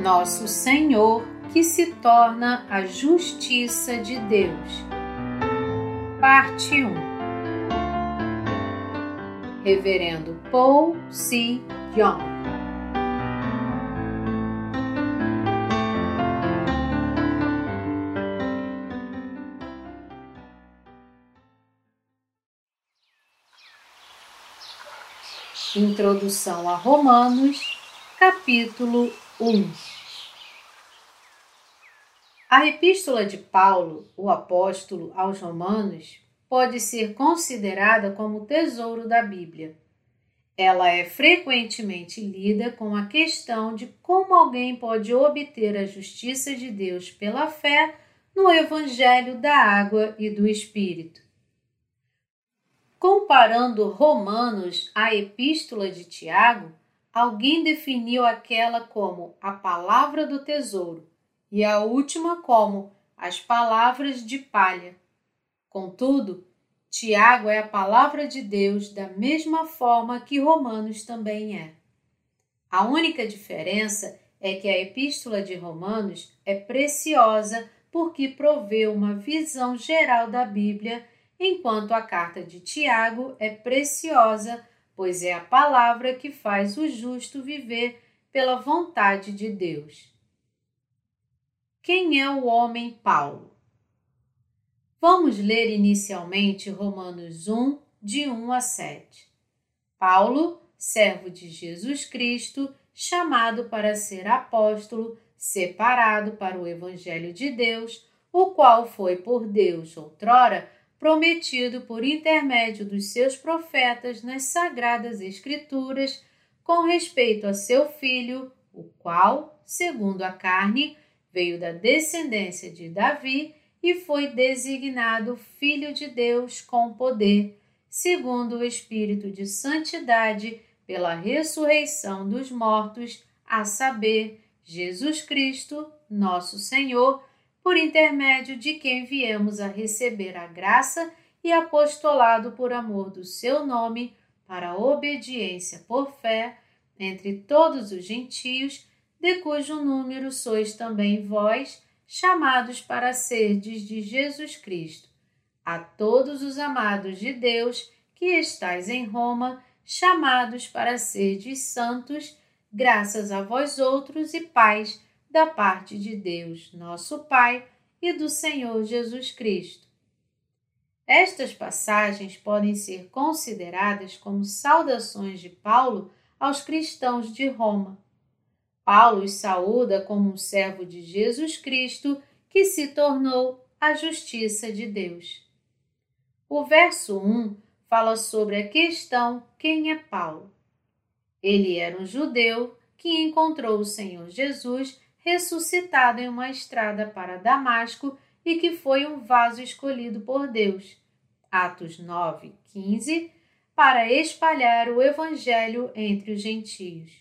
nosso Senhor, que se torna a justiça de Deus. Parte 1 Reverendo Paul C. Young Introdução a Romanos, capítulo 1 A Epístola de Paulo, o apóstolo aos Romanos, pode ser considerada como o tesouro da Bíblia. Ela é frequentemente lida com a questão de como alguém pode obter a justiça de Deus pela fé no Evangelho da Água e do Espírito. Comparando Romanos à Epístola de Tiago, alguém definiu aquela como a palavra do tesouro e a última como as palavras de palha. Contudo, Tiago é a palavra de Deus da mesma forma que Romanos também é. A única diferença é que a Epístola de Romanos é preciosa porque provê uma visão geral da Bíblia enquanto a carta de Tiago é preciosa, pois é a palavra que faz o justo viver pela vontade de Deus. Quem é o homem Paulo? Vamos ler inicialmente Romanos 1, de 1 a 7. Paulo, servo de Jesus Cristo, chamado para ser apóstolo, separado para o Evangelho de Deus, o qual foi por Deus outrora prometido por intermédio dos seus profetas nas sagradas Escrituras com respeito a seu filho, o qual, segundo a carne, veio da descendência de Davi e foi designado Filho de Deus com poder, segundo o Espírito de Santidade, pela ressurreição dos mortos, a saber, Jesus Cristo, nosso Senhor por intermédio de quem viemos a receber a graça e apostolado por amor do seu nome, para a obediência por fé entre todos os gentios, de cujo número sois também vós, chamados para serdes de Jesus Cristo. A todos os amados de Deus que estais em Roma, chamados para serdes santos, graças a vós outros e paz da parte de Deus, nosso Pai, e do Senhor Jesus Cristo. Estas passagens podem ser consideradas como saudações de Paulo aos cristãos de Roma. Paulo os saúda como um servo de Jesus Cristo que se tornou a justiça de Deus. O verso 1 fala sobre a questão quem é Paulo. Ele era um judeu que encontrou o Senhor Jesus ressuscitado em uma estrada para Damasco e que foi um vaso escolhido por Deus. Atos 9, 15, para espalhar o Evangelho entre os gentios.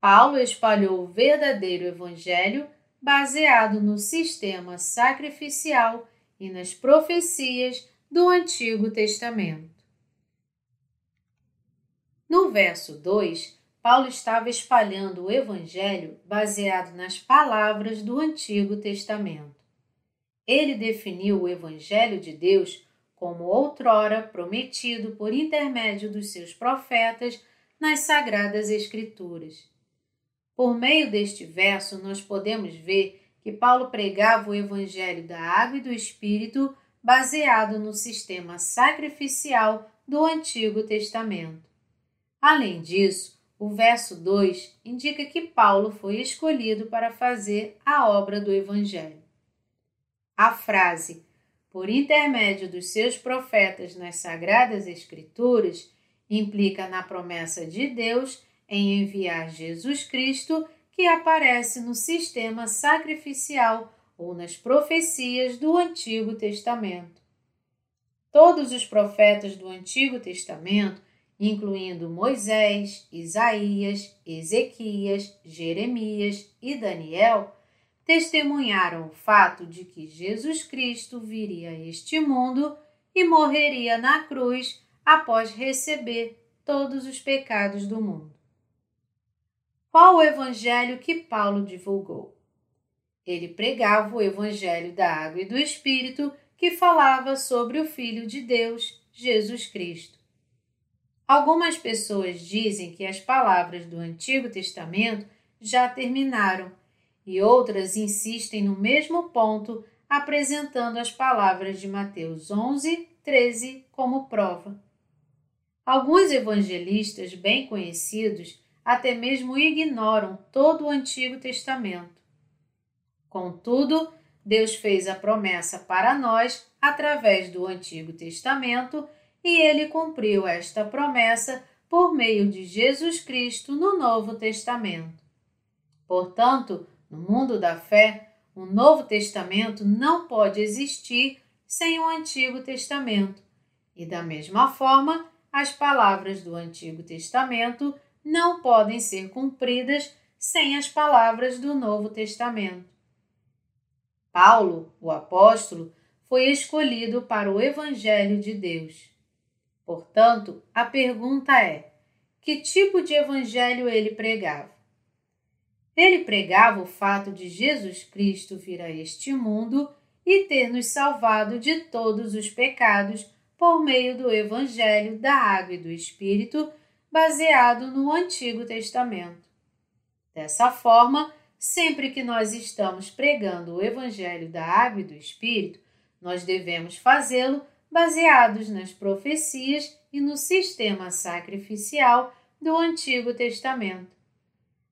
Paulo espalhou o verdadeiro Evangelho baseado no sistema sacrificial e nas profecias do Antigo Testamento. No verso 2, Paulo estava espalhando o Evangelho baseado nas palavras do Antigo Testamento. Ele definiu o Evangelho de Deus como outrora prometido por intermédio dos seus profetas nas Sagradas Escrituras. Por meio deste verso, nós podemos ver que Paulo pregava o Evangelho da Água e do Espírito baseado no sistema sacrificial do Antigo Testamento. Além disso, o verso 2 indica que Paulo foi escolhido para fazer a obra do Evangelho. A frase, por intermédio dos seus profetas nas Sagradas Escrituras, implica na promessa de Deus em enviar Jesus Cristo, que aparece no sistema sacrificial ou nas profecias do Antigo Testamento. Todos os profetas do Antigo Testamento incluindo Moisés, Isaías, Ezequias, Jeremias e Daniel, testemunharam o fato de que Jesus Cristo viria a este mundo e morreria na cruz após receber todos os pecados do mundo. Qual o evangelho que Paulo divulgou? Ele pregava o evangelho da água e do Espírito que falava sobre o Filho de Deus, Jesus Cristo. Algumas pessoas dizem que as palavras do Antigo Testamento já terminaram e outras insistem no mesmo ponto, apresentando as palavras de Mateus 11, 13 como prova. Alguns evangelistas bem conhecidos até mesmo ignoram todo o Antigo Testamento. Contudo, Deus fez a promessa para nós através do Antigo Testamento e ele cumpriu esta promessa por meio de Jesus Cristo no Novo Testamento. Portanto, no mundo da fé, o Novo Testamento não pode existir sem o Antigo Testamento, e da mesma forma, as palavras do Antigo Testamento não podem ser cumpridas sem as palavras do Novo Testamento. Paulo, o apóstolo, foi escolhido para o Evangelho de Deus. Portanto, a pergunta é: que tipo de evangelho ele pregava? Ele pregava o fato de Jesus Cristo vir a este mundo e ter nos salvado de todos os pecados por meio do Evangelho da Água e do Espírito, baseado no Antigo Testamento. Dessa forma, sempre que nós estamos pregando o Evangelho da Água e do Espírito, nós devemos fazê-lo baseados nas profecias e no sistema sacrificial do Antigo Testamento.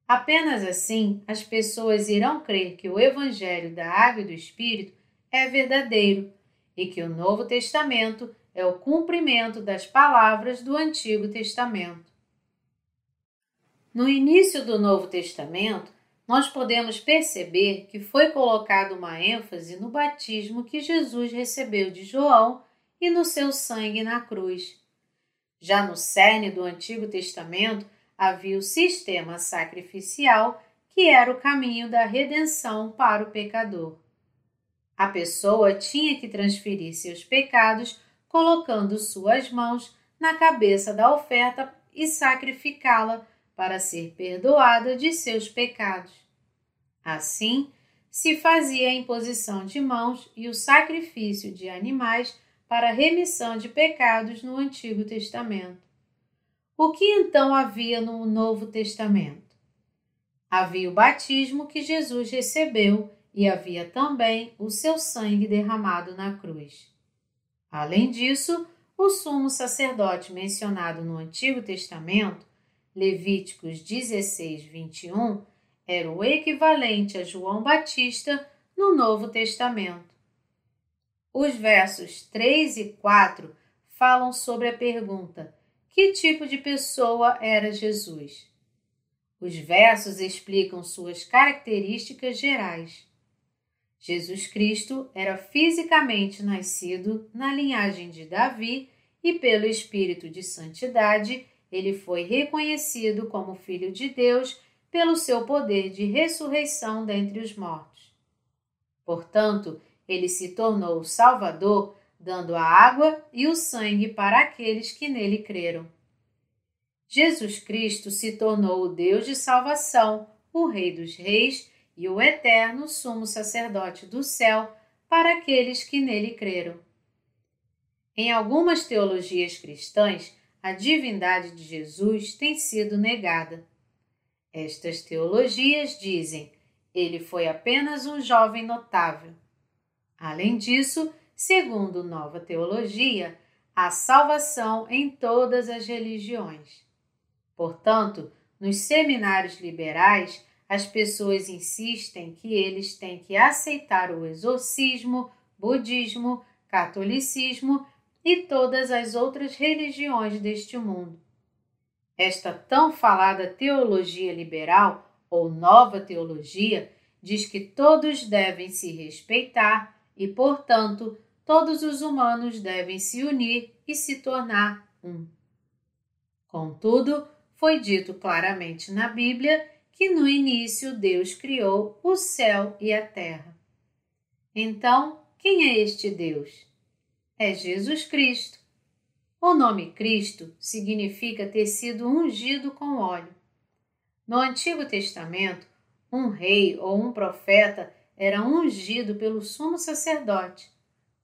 Apenas assim as pessoas irão crer que o Evangelho da Água e do Espírito é verdadeiro e que o Novo Testamento é o cumprimento das palavras do Antigo Testamento. No início do Novo Testamento, nós podemos perceber que foi colocada uma ênfase no batismo que Jesus recebeu de João e no seu sangue na cruz. Já no cerne do Antigo Testamento, havia o sistema sacrificial que era o caminho da redenção para o pecador. A pessoa tinha que transferir seus pecados colocando suas mãos na cabeça da oferta e sacrificá-la para ser perdoada de seus pecados. Assim, se fazia a imposição de mãos e o sacrifício de animais para remissão de pecados no Antigo Testamento. O que então havia no Novo Testamento? Havia o batismo que Jesus recebeu e havia também o seu sangue derramado na cruz. Além disso, o sumo sacerdote mencionado no Antigo Testamento, Levíticos 16, 21, era o equivalente a João Batista no Novo Testamento. Os versos 3 e 4 falam sobre a pergunta: que tipo de pessoa era Jesus? Os versos explicam suas características gerais. Jesus Cristo era fisicamente nascido na linhagem de Davi e, pelo Espírito de Santidade, ele foi reconhecido como Filho de Deus pelo seu poder de ressurreição dentre os mortos. Portanto, ele se tornou o Salvador dando a água e o sangue para aqueles que nele creram. Jesus Cristo se tornou o Deus de salvação, o Rei dos Reis e o eterno sumo sacerdote do céu para aqueles que nele creram. Em algumas teologias cristãs, a divindade de Jesus tem sido negada. Estas teologias dizem: ele foi apenas um jovem notável. Além disso, Segundo Nova Teologia, há salvação em todas as religiões. Portanto, nos seminários liberais, as pessoas insistem que eles têm que aceitar o exorcismo, budismo, catolicismo e todas as outras religiões deste mundo. Esta tão falada teologia liberal ou nova teologia diz que todos devem se respeitar e, portanto, todos os humanos devem se unir e se tornar um. Contudo, foi dito claramente na Bíblia que no início Deus criou o céu e a terra. Então, quem é este Deus? É Jesus Cristo. O nome Cristo significa ter sido ungido com óleo. No Antigo Testamento, um rei ou um profeta era ungido pelo sumo sacerdote.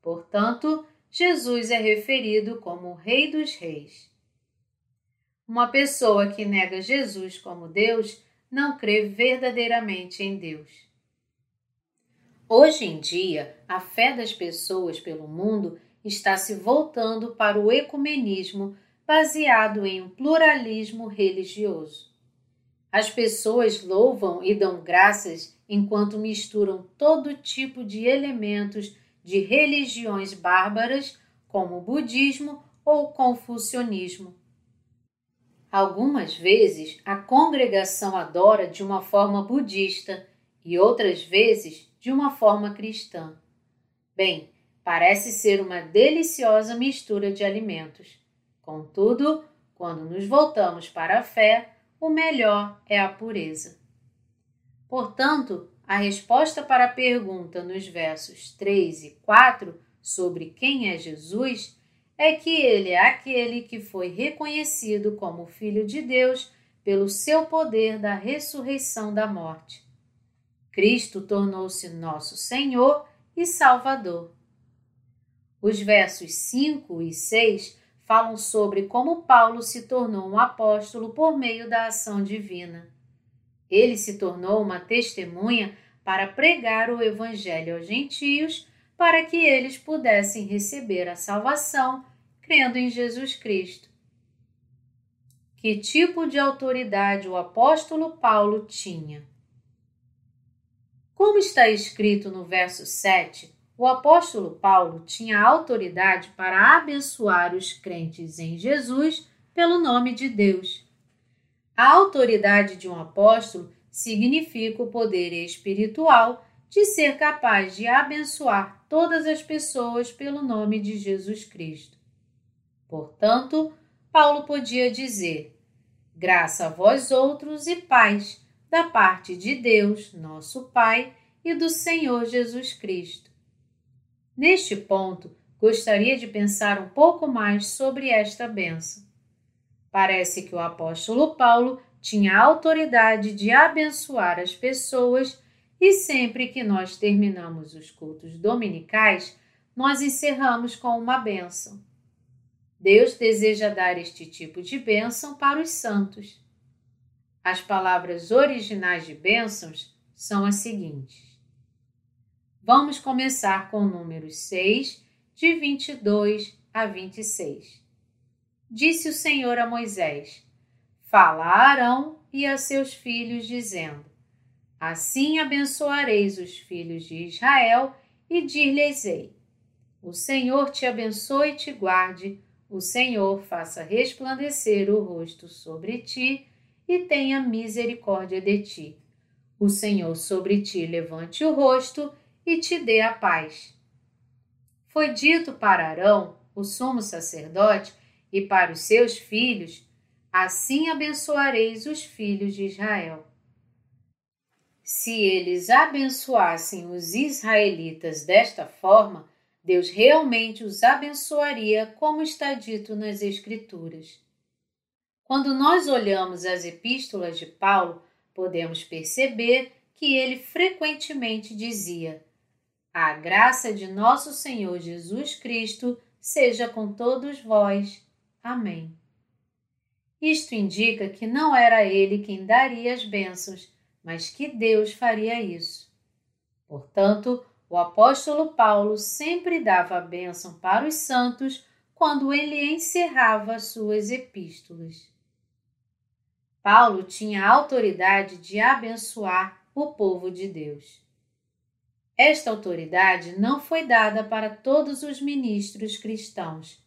Portanto, Jesus é referido como o Rei dos Reis. Uma pessoa que nega Jesus como Deus não crê verdadeiramente em Deus. Hoje em dia, a fé das pessoas pelo mundo está se voltando para o ecumenismo baseado em um pluralismo religioso. As pessoas louvam e dão graças enquanto misturam todo tipo de elementos de religiões bárbaras, como o budismo ou o confucionismo. Algumas vezes a congregação adora de uma forma budista e outras vezes de uma forma cristã. Bem, parece ser uma deliciosa mistura de alimentos. Contudo, quando nos voltamos para a fé, o melhor é a pureza. Portanto, a resposta para a pergunta nos versos 3 e 4 sobre quem é Jesus é que ele é aquele que foi reconhecido como Filho de Deus pelo seu poder da ressurreição da morte. Cristo tornou-se nosso Senhor e Salvador. Os versos 5 e 6 falam sobre como Paulo se tornou um apóstolo por meio da ação divina. Ele se tornou uma testemunha para pregar o Evangelho aos gentios, para que eles pudessem receber a salvação crendo em Jesus Cristo. Que tipo de autoridade o apóstolo Paulo tinha? Como está escrito no verso 7, o apóstolo Paulo tinha autoridade para abençoar os crentes em Jesus pelo nome de Deus. A autoridade de um apóstolo significa o poder espiritual de ser capaz de abençoar todas as pessoas pelo nome de Jesus Cristo. Portanto, Paulo podia dizer: Graça a vós outros e paz da parte de Deus, nosso Pai, e do Senhor Jesus Cristo. Neste ponto, gostaria de pensar um pouco mais sobre esta benção. Parece que o apóstolo Paulo tinha autoridade de abençoar as pessoas e sempre que nós terminamos os cultos dominicais, nós encerramos com uma bênção. Deus deseja dar este tipo de bênção para os santos. As palavras originais de bênçãos são as seguintes. Vamos começar com o número 6, de 22 a 26. Disse o Senhor a Moisés: Fala a Arão e a seus filhos, dizendo: Assim abençoareis os filhos de Israel e dir-lhes-ei: O Senhor te abençoe e te guarde, o Senhor faça resplandecer o rosto sobre ti e tenha misericórdia de ti. O Senhor sobre ti levante o rosto e te dê a paz. Foi dito para Arão, o sumo sacerdote, e para os seus filhos: Assim abençoareis os filhos de Israel. Se eles abençoassem os israelitas desta forma, Deus realmente os abençoaria, como está dito nas Escrituras. Quando nós olhamos as epístolas de Paulo, podemos perceber que ele frequentemente dizia: a graça de nosso Senhor Jesus Cristo seja com todos vós. Amém. Isto indica que não era ele quem daria as bênçãos, mas que Deus faria isso. Portanto, o apóstolo Paulo sempre dava a bênção para os santos quando ele encerrava suas epístolas. Paulo tinha a autoridade de abençoar o povo de Deus. Esta autoridade não foi dada para todos os ministros cristãos.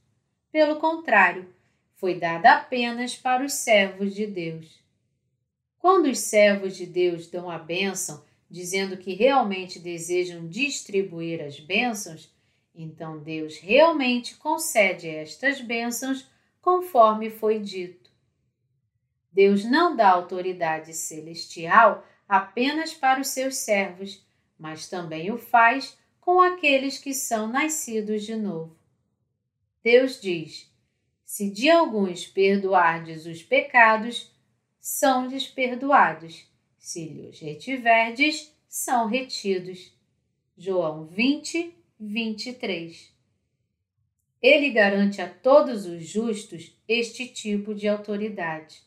Pelo contrário, foi dada apenas para os servos de Deus. Quando os servos de Deus dão a bênção, dizendo que realmente desejam distribuir as bênçãos, então Deus realmente concede estas bênçãos conforme foi dito. Deus não dá autoridade celestial apenas para os seus servos, mas também o faz com aqueles que são nascidos de novo. Deus diz: Se de alguns perdoardes os pecados, são-lhes perdoados. Se lhes retiverdes, são retidos. João 20, 23. Ele garante a todos os justos este tipo de autoridade.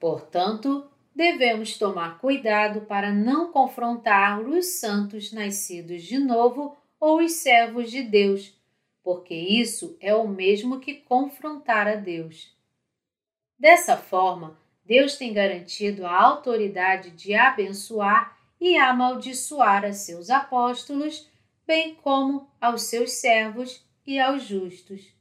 Portanto, devemos tomar cuidado para não confrontar os santos nascidos de novo ou os servos de Deus, porque isso é o mesmo que confrontar a Deus. Dessa forma, Deus tem garantido a autoridade de abençoar e amaldiçoar a seus apóstolos, bem como aos seus servos e aos justos.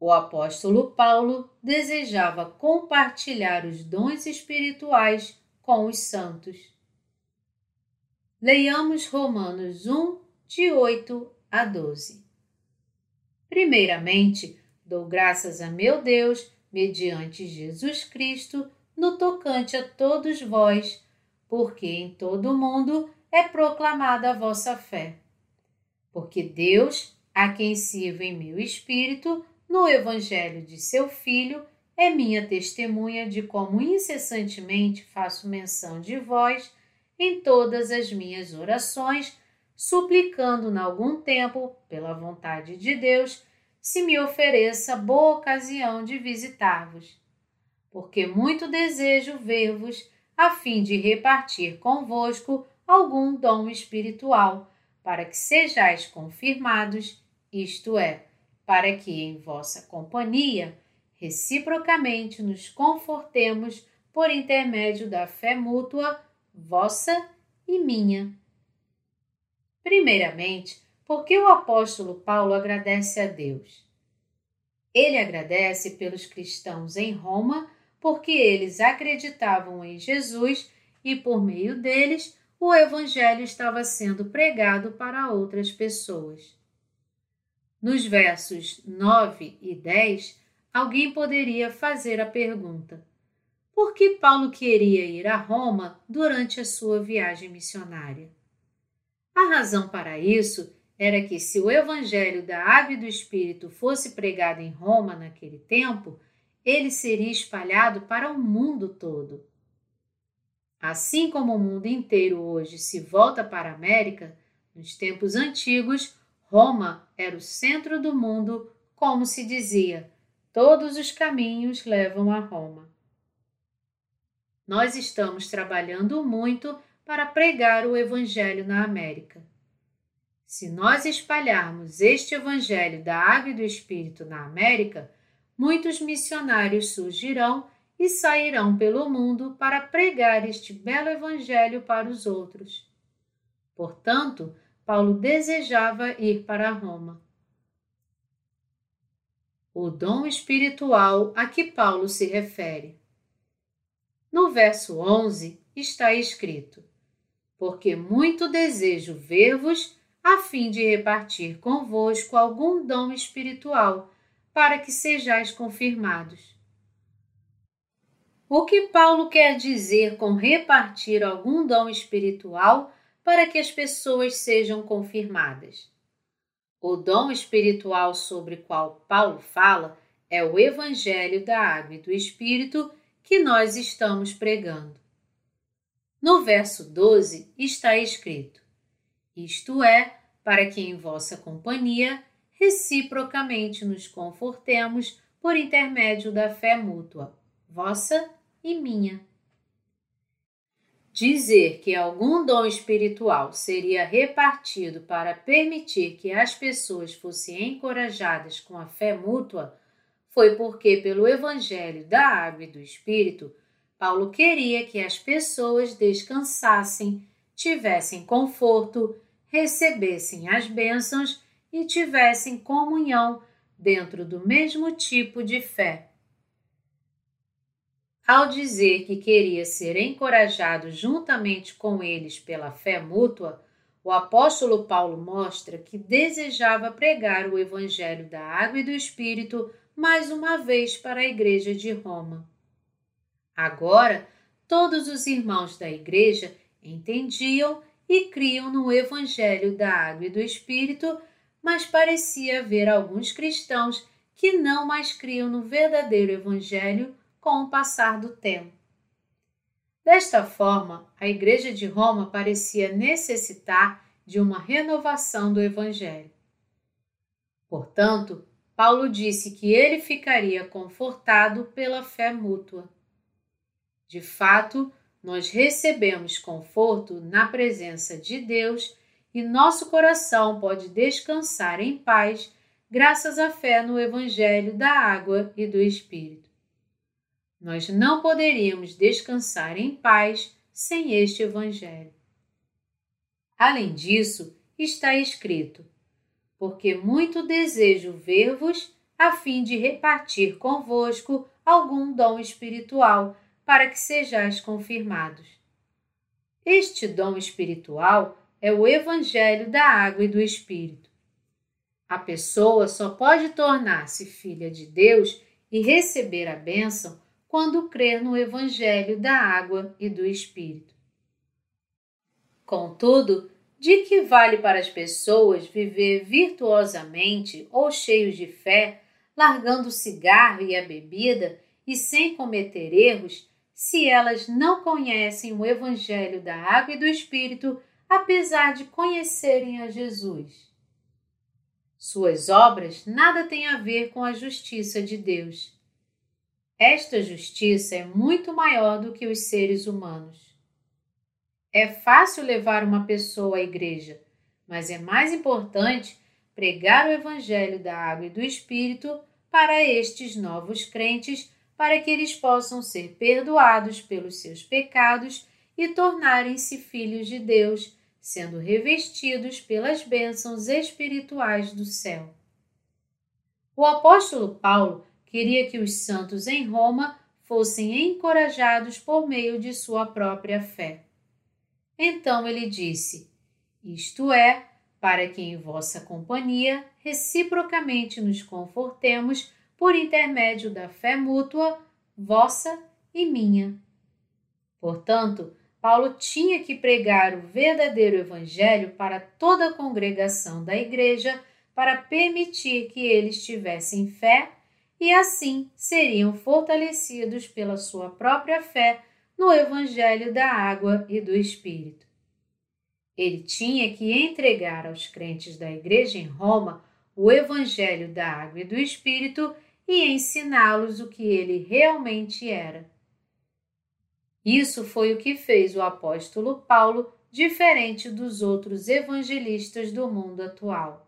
O apóstolo Paulo desejava compartilhar os dons espirituais com os santos. Leiamos Romanos 1, de 8 a 12. Primeiramente, dou graças a meu Deus, mediante Jesus Cristo, no tocante a todos vós, porque em todo o mundo é proclamada a vossa fé. Porque Deus, a quem sirvo em meu espírito, no Evangelho de seu Filho, é minha testemunha de como incessantemente faço menção de vós em todas as minhas orações, suplicando em algum tempo, pela vontade de Deus, se me ofereça boa ocasião de visitar-vos. Porque muito desejo ver-vos, a fim de repartir convosco algum dom espiritual, para que sejais confirmados, isto é, para que em vossa companhia reciprocamente nos confortemos por intermédio da fé mútua, vossa e minha. Primeiramente, porque o apóstolo Paulo agradece a Deus. Ele agradece pelos cristãos em Roma, porque eles acreditavam em Jesus e, por meio deles, o Evangelho estava sendo pregado para outras pessoas. Nos versos 9 e 10, alguém poderia fazer a pergunta: por que Paulo queria ir a Roma durante a sua viagem missionária? A razão para isso era que, se o Evangelho da Água e do Espírito fosse pregado em Roma naquele tempo, ele seria espalhado para o mundo todo. Assim como o mundo inteiro hoje se volta para a América, nos tempos antigos, Roma era o centro do mundo, como se dizia, todos os caminhos levam a Roma. Nós estamos trabalhando muito para pregar o Evangelho na América. Se nós espalharmos este Evangelho da Água e do Espírito na América, muitos missionários surgirão e sairão pelo mundo para pregar este belo Evangelho para os outros. Portanto, Paulo desejava ir para Roma. O dom espiritual a que Paulo se refere. No verso 11 está escrito: Porque muito desejo ver-vos, a fim de repartir convosco algum dom espiritual, para que sejais confirmados. O que Paulo quer dizer com repartir algum dom espiritual para que as pessoas sejam confirmadas. O dom espiritual sobre o qual Paulo fala é o Evangelho da Água e do Espírito que nós estamos pregando. No verso 12 está escrito: Isto é, para que em vossa companhia reciprocamente nos confortemos por intermédio da fé mútua, vossa e minha. Dizer que algum dom espiritual seria repartido para permitir que as pessoas fossem encorajadas com a fé mútua foi porque, pelo Evangelho da Água e do Espírito, Paulo queria que as pessoas descansassem, tivessem conforto, recebessem as bênçãos e tivessem comunhão dentro do mesmo tipo de fé. Ao dizer que queria ser encorajado juntamente com eles pela fé mútua, o apóstolo Paulo mostra que desejava pregar o Evangelho da Água e do Espírito mais uma vez para a Igreja de Roma. Agora, todos os irmãos da Igreja entendiam e criam no Evangelho da Água e do Espírito, mas parecia haver alguns cristãos que não mais criam no verdadeiro Evangelho com o passar do tempo. Desta forma, a Igreja de Roma parecia necessitar de uma renovação do Evangelho. Portanto, Paulo disse que ele ficaria confortado pela fé mútua. De fato, nós recebemos conforto na presença de Deus e nosso coração pode descansar em paz graças à fé no Evangelho da água e do Espírito. Nós não poderíamos descansar em paz sem este Evangelho. Além disso, está escrito: Porque muito desejo ver-vos, a fim de repartir convosco algum dom espiritual, para que sejais confirmados. Este dom espiritual é o Evangelho da água e do Espírito. A pessoa só pode tornar-se filha de Deus e receber a bênção quando crer no Evangelho da água e do Espírito. Contudo, de que vale para as pessoas viver virtuosamente ou cheios de fé, largando o cigarro e a bebida e sem cometer erros, se elas não conhecem o Evangelho da água e do Espírito, apesar de conhecerem a Jesus? Suas obras nada têm a ver com a justiça de Deus. Esta justiça é muito maior do que os seres humanos. É fácil levar uma pessoa à igreja, mas é mais importante pregar o Evangelho da água e do Espírito para estes novos crentes, para que eles possam ser perdoados pelos seus pecados e tornarem-se filhos de Deus sendo revestidos pelas bênçãos espirituais do céu. O apóstolo Paulo queria que os santos em Roma fossem encorajados por meio de sua própria fé. Então ele disse: Isto é, para que em vossa companhia reciprocamente nos confortemos por intermédio da fé mútua, vossa e minha. Portanto, Paulo tinha que pregar o verdadeiro Evangelho para toda a congregação da igreja para permitir que eles tivessem fé e assim seriam fortalecidos pela sua própria fé no Evangelho da água e do Espírito. Ele tinha que entregar aos crentes da igreja em Roma o Evangelho da água e do Espírito e ensiná-los o que ele realmente era isso foi o que fez o apóstolo Paulo diferente dos outros evangelistas do mundo atual.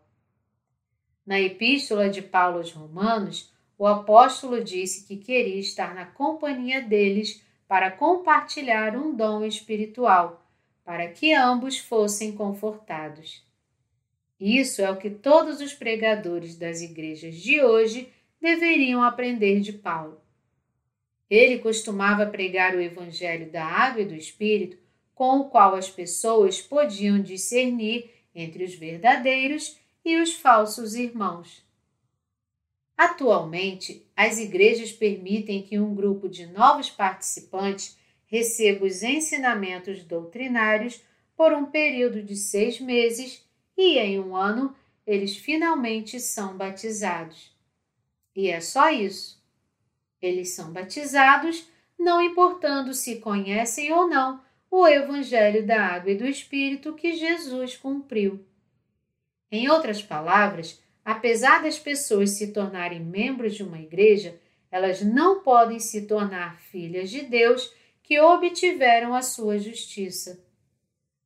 Na epístola de Paulo aos Romanos, o apóstolo disse que queria estar na companhia deles para compartilhar um dom espiritual, para que ambos fossem confortados. Isso é o que todos os pregadores das igrejas de hoje deveriam aprender de Paulo. Ele costumava pregar o Evangelho da Água e do Espírito, com o qual as pessoas podiam discernir entre os verdadeiros e os falsos irmãos. Atualmente, as igrejas permitem que um grupo de novos participantes receba os ensinamentos doutrinários por um período de seis meses e, em um ano, eles finalmente são batizados. E é só isso. Eles são batizados, não importando se conhecem ou não o Evangelho da Água e do Espírito que Jesus cumpriu. Em outras palavras, apesar das pessoas se tornarem membros de uma igreja, elas não podem se tornar filhas de Deus que obtiveram a sua justiça.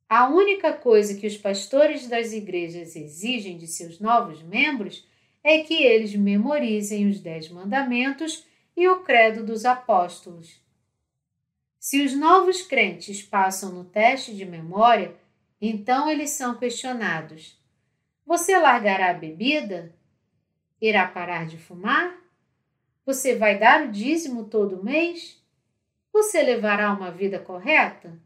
A única coisa que os pastores das igrejas exigem de seus novos membros é que eles memorizem os Dez Mandamentos e o Credo dos Apóstolos. Se os novos crentes passam no teste de memória, então eles são questionados: Você largará a bebida? Irá parar de fumar? Você vai dar o dízimo todo mês? Você levará uma vida correta?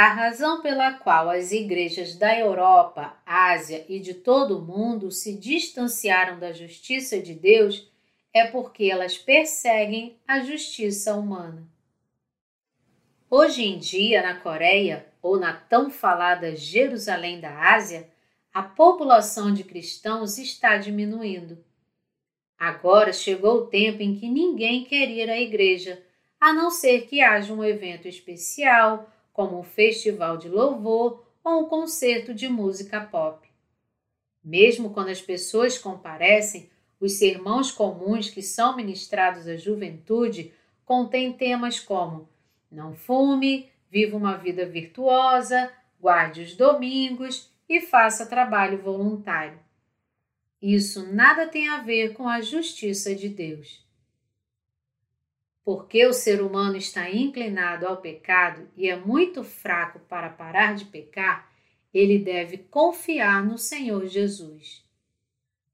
A razão pela qual as igrejas da Europa, Ásia e de todo o mundo se distanciaram da justiça de Deus é porque elas perseguem a justiça humana. Hoje em dia, na Coreia ou na tão falada Jerusalém da Ásia, a população de cristãos está diminuindo. Agora chegou o tempo em que ninguém quer ir à igreja, a não ser que haja um evento especial, como um festival de louvor ou um concerto de música pop. Mesmo quando as pessoas comparecem, os sermãos comuns que são ministrados à juventude contêm temas como não fume, viva uma vida virtuosa, guarde os domingos e faça trabalho voluntário. Isso nada tem a ver com a justiça de Deus. Porque o ser humano está inclinado ao pecado e é muito fraco para parar de pecar, ele deve confiar no Senhor Jesus.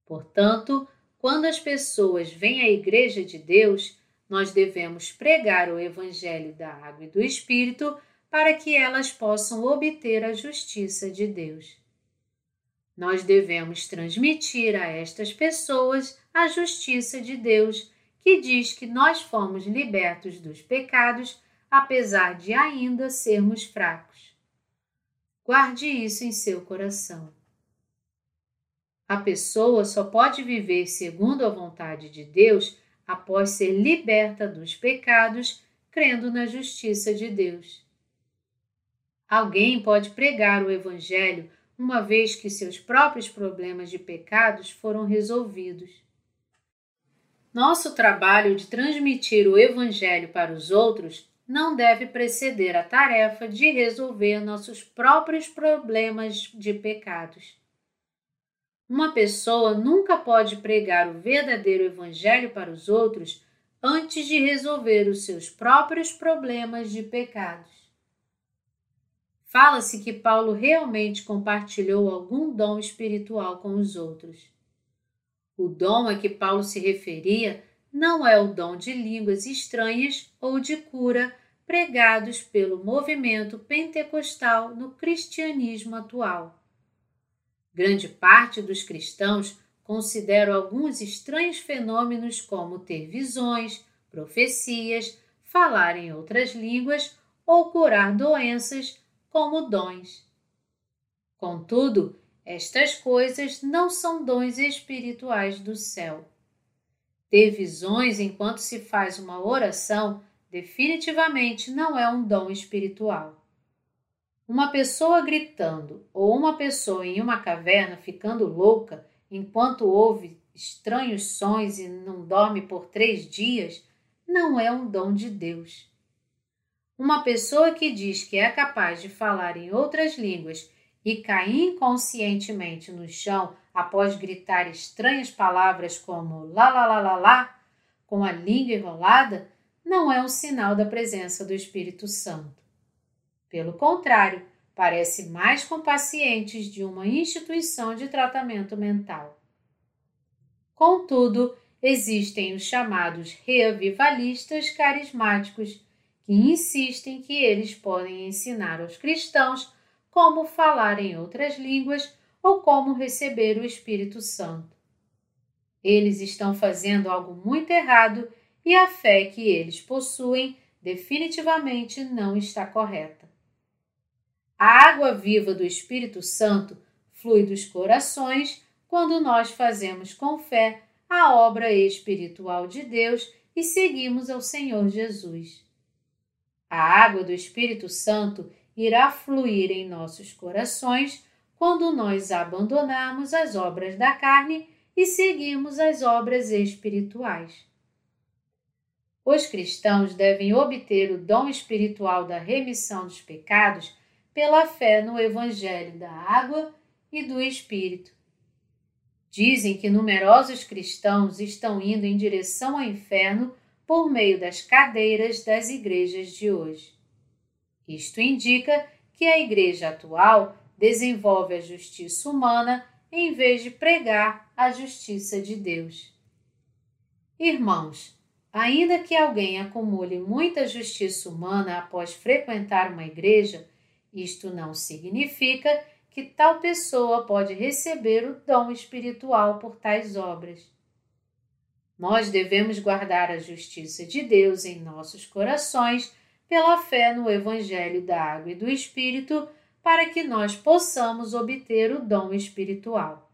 Portanto, quando as pessoas vêm à Igreja de Deus, nós devemos pregar o Evangelho da Água e do Espírito para que elas possam obter a justiça de Deus. Nós devemos transmitir a estas pessoas a justiça de Deus, que diz que nós fomos libertos dos pecados, apesar de ainda sermos fracos. Guarde isso em seu coração. A pessoa só pode viver segundo a vontade de Deus após ser liberta dos pecados, crendo na justiça de Deus. Alguém pode pregar o Evangelho uma vez que seus próprios problemas de pecados foram resolvidos. Nosso trabalho de transmitir o Evangelho para os outros não deve preceder a tarefa de resolver nossos próprios problemas de pecados. Uma pessoa nunca pode pregar o verdadeiro Evangelho para os outros antes de resolver os seus próprios problemas de pecados. Fala-se que Paulo realmente compartilhou algum dom espiritual com os outros. O dom a que Paulo se referia não é o dom de línguas estranhas ou de cura pregados pelo movimento pentecostal no cristianismo atual. Grande parte dos cristãos consideram alguns estranhos fenômenos como ter visões, profecias, falar em outras línguas ou curar doenças como dons. Contudo, estas coisas não são dons espirituais do céu. Ter visões enquanto se faz uma oração definitivamente não é um dom espiritual. Uma pessoa gritando ou uma pessoa em uma caverna ficando louca enquanto ouve estranhos sons e não dorme por três dias não é um dom de Deus. Uma pessoa que diz que é capaz de falar em outras línguas e cair inconscientemente no chão após gritar estranhas palavras como lá lá lá lá lá, com a língua enrolada, não é um sinal da presença do Espírito Santo. Pelo contrário, parece mais com pacientes de uma instituição de tratamento mental. Contudo, existem os chamados reavivalistas carismáticos que insistem que eles podem ensinar aos cristãos como falar em outras línguas ou como receber o Espírito Santo. Eles estão fazendo algo muito errado e a fé que eles possuem definitivamente não está correta. A água viva do Espírito Santo flui dos corações quando nós fazemos com fé a obra espiritual de Deus e seguimos ao Senhor Jesus. A água do Espírito Santo irá fluir em nossos corações quando nós abandonarmos as obras da carne e seguirmos as obras espirituais. Os cristãos devem obter o dom espiritual da remissão dos pecados pela fé no Evangelho da água e do Espírito. Dizem que numerosos cristãos estão indo em direção ao inferno por meio das cadeiras das igrejas de hoje. Isto indica que a igreja atual desenvolve a justiça humana em vez de pregar a justiça de Deus. Irmãos, ainda que alguém acumule muita justiça humana após frequentar uma igreja, isto não significa que tal pessoa pode receber o dom espiritual por tais obras. Nós devemos guardar a justiça de Deus em nossos corações pela fé no Evangelho da Água e do Espírito, para que nós possamos obter o dom espiritual.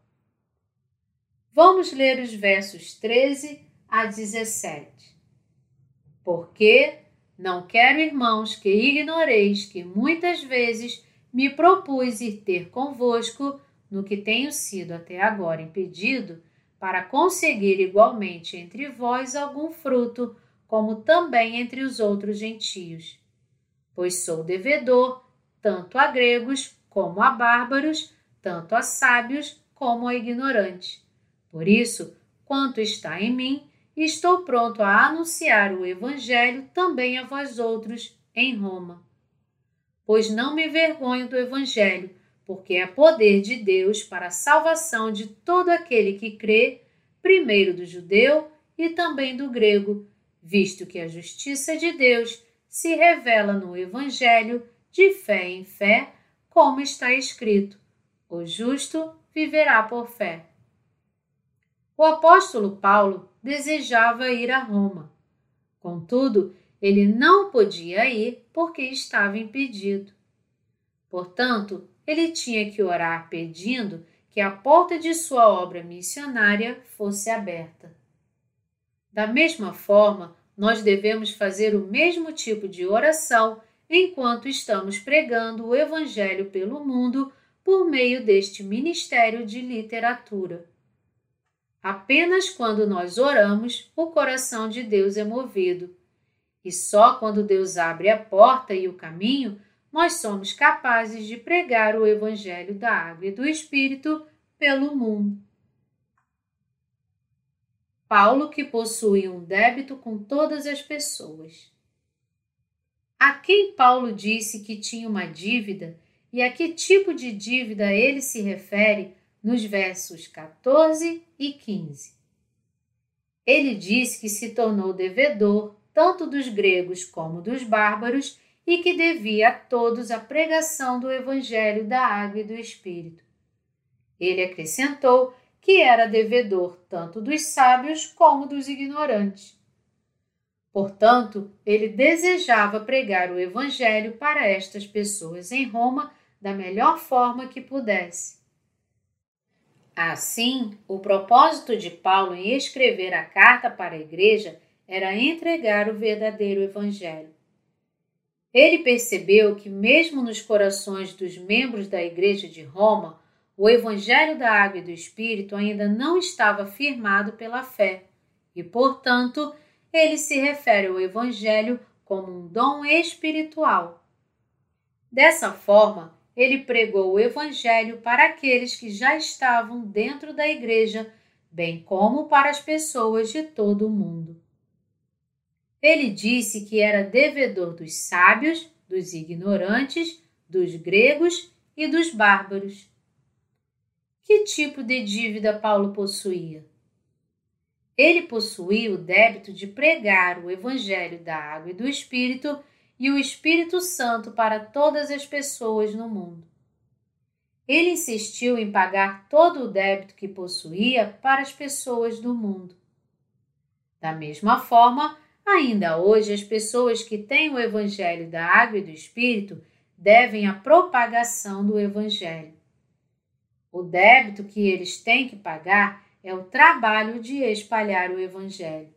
Vamos ler os versos 13 a 17. Porque não quero, irmãos, que ignoreis que muitas vezes me propus ir ter convosco no que tenho sido até agora impedido, para conseguir igualmente entre vós algum fruto, como também entre os outros gentios. Pois sou devedor tanto a gregos como a bárbaros, tanto a sábios como a ignorantes. Por isso, quanto está em mim, estou pronto a anunciar o Evangelho também a vós outros em Roma. Pois não me vergonho do Evangelho, porque é poder de Deus para a salvação de todo aquele que crê, primeiro do judeu e também do grego, visto que a justiça de Deus se revela no Evangelho de fé em fé, como está escrito: o justo viverá por fé. O apóstolo Paulo desejava ir a Roma. Contudo, ele não podia ir porque estava impedido. Portanto, ele tinha que orar pedindo que a porta de sua obra missionária fosse aberta. Da mesma forma, nós devemos fazer o mesmo tipo de oração enquanto estamos pregando o Evangelho pelo mundo por meio deste ministério de literatura. Apenas quando nós oramos, o coração de Deus é movido. E só quando Deus abre a porta e o caminho, nós somos capazes de pregar o Evangelho da Água e do Espírito pelo mundo. Paulo, que possui um débito com todas as pessoas. A quem Paulo disse que tinha uma dívida e a que tipo de dívida ele se refere nos versos 14 e 15. Ele diz que se tornou devedor tanto dos gregos como dos bárbaros e que devia a todos a pregação do Evangelho da Água e do Espírito. Ele acrescentou que era devedor tanto dos sábios como dos ignorantes. Portanto, ele desejava pregar o Evangelho para estas pessoas em Roma da melhor forma que pudesse. Assim, o propósito de Paulo em escrever a carta para a igreja era entregar o verdadeiro Evangelho. Ele percebeu que, mesmo nos corações dos membros da Igreja de Roma, o Evangelho da Água e do Espírito ainda não estava firmado pela fé e, portanto, ele se refere ao Evangelho como um dom espiritual. Dessa forma, ele pregou o Evangelho para aqueles que já estavam dentro da igreja, bem como para as pessoas de todo o mundo. Ele disse que era devedor dos sábios, dos ignorantes, dos gregos e dos bárbaros. Que tipo de dívida Paulo possuía? Ele possuía o débito de pregar o Evangelho da Água e do Espírito e o Espírito Santo para todas as pessoas no mundo. Ele insistiu em pagar todo o débito que possuía para as pessoas do mundo. Da mesma forma, ainda hoje, as pessoas que têm o Evangelho da Água e do Espírito devem a propagação do Evangelho. O débito que eles têm que pagar é o trabalho de espalhar o Evangelho.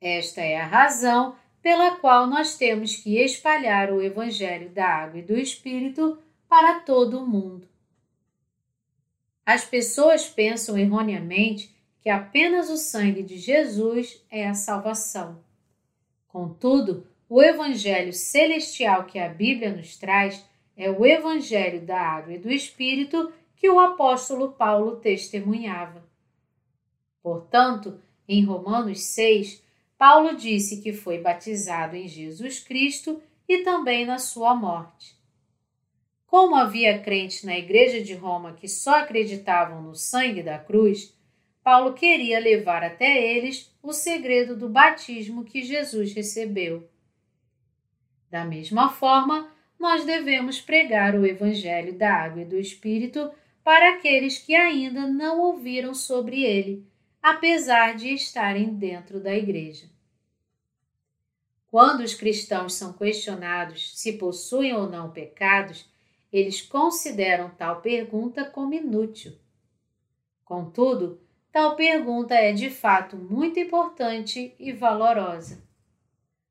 Esta é a razão pela qual nós temos que espalhar o Evangelho da Água e do Espírito para todo o mundo. As pessoas pensam erroneamente que apenas o sangue de Jesus é a salvação. Contudo, o Evangelho celestial que a Bíblia nos traz é o Evangelho da Água e do Espírito que o apóstolo Paulo testemunhava. Portanto, em Romanos 6, Paulo disse que foi batizado em Jesus Cristo e também na sua morte. Como havia crentes na Igreja de Roma que só acreditavam no sangue da cruz, Paulo queria levar até eles o segredo do batismo que Jesus recebeu. Da mesma forma, nós devemos pregar o Evangelho da Água e do Espírito para aqueles que ainda não ouviram sobre ele apesar de estarem dentro da igreja. Quando os cristãos são questionados se possuem ou não pecados, eles consideram tal pergunta como inútil. Contudo, tal pergunta é de fato muito importante e valorosa.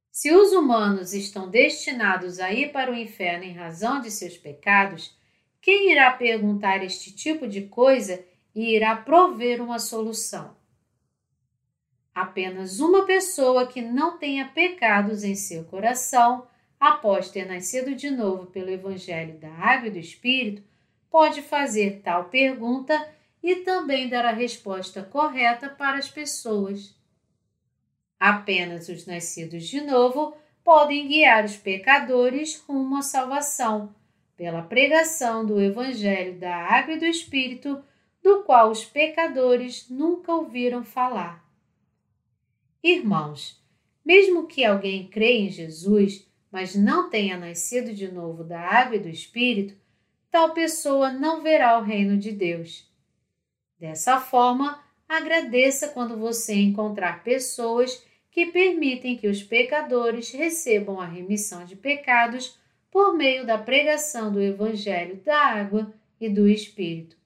Se os humanos estão destinados a ir para o inferno em razão de seus pecados, quem irá perguntar este tipo de coisa e irá prover uma solução? Apenas uma pessoa que não tenha pecados em seu coração, após ter nascido de novo pelo Evangelho da Água e do Espírito, pode fazer tal pergunta e também dar a resposta correta para as pessoas. Apenas os nascidos de novo podem guiar os pecadores rumo à salvação, pela pregação do Evangelho da Água e do Espírito, do qual os pecadores nunca ouviram falar. Irmãos, mesmo que alguém creia em Jesus, mas não tenha nascido de novo da água e do Espírito, tal pessoa não verá o reino de Deus. Dessa forma, agradeça quando você encontrar pessoas que permitem que os pecadores recebam a remissão de pecados por meio da pregação do Evangelho da água e do Espírito.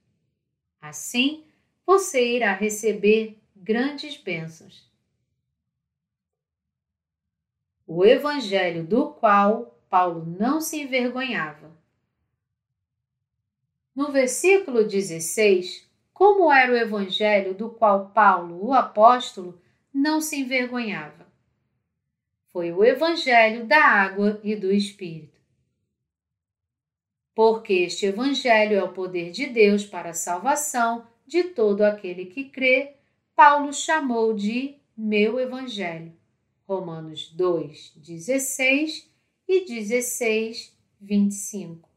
Assim, você irá receber grandes bênçãos. O Evangelho do qual Paulo não se envergonhava. No versículo 16, como era o Evangelho do qual Paulo, o apóstolo, não se envergonhava? Foi o Evangelho da água e do Espírito. Porque este Evangelho é o poder de Deus para a salvação de todo aquele que crê, Paulo chamou de meu Evangelho. Romanos 2, 16 e 16, 25